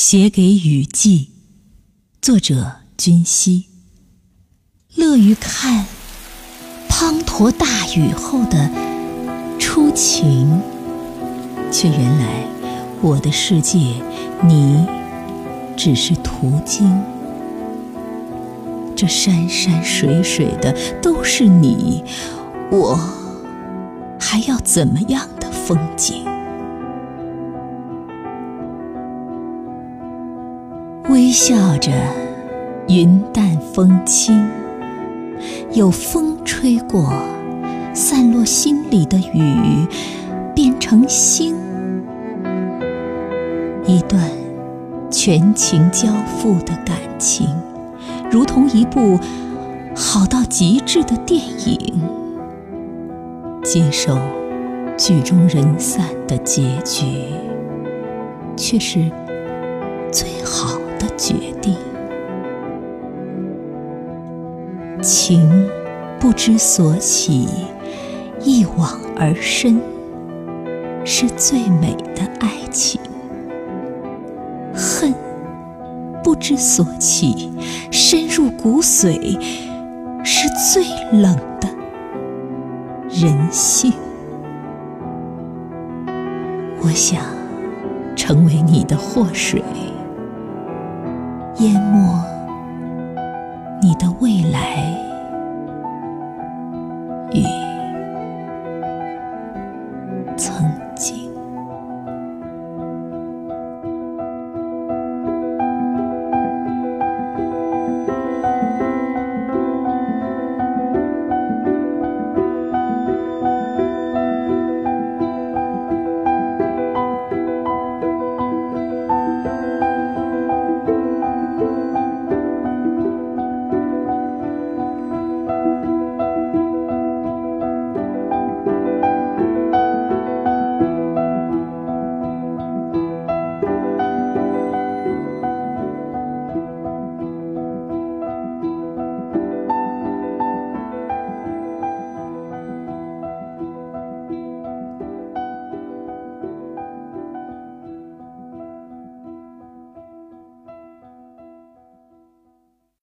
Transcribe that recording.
写给雨季，作者君熙。乐于看滂沱大雨后的初晴，却原来我的世界，你只是途经。这山山水水的都是你，我还要怎么样的风景？微笑着，云淡风轻，有风吹过，散落心里的雨，变成星。一段全情交付的感情，如同一部好到极致的电影，接受剧中人散的结局，却是最好。决定，情不知所起，一往而深，是最美的爱情；恨不知所起，深入骨髓，是最冷的人性。我想成为你的祸水。淹没你的未来与曾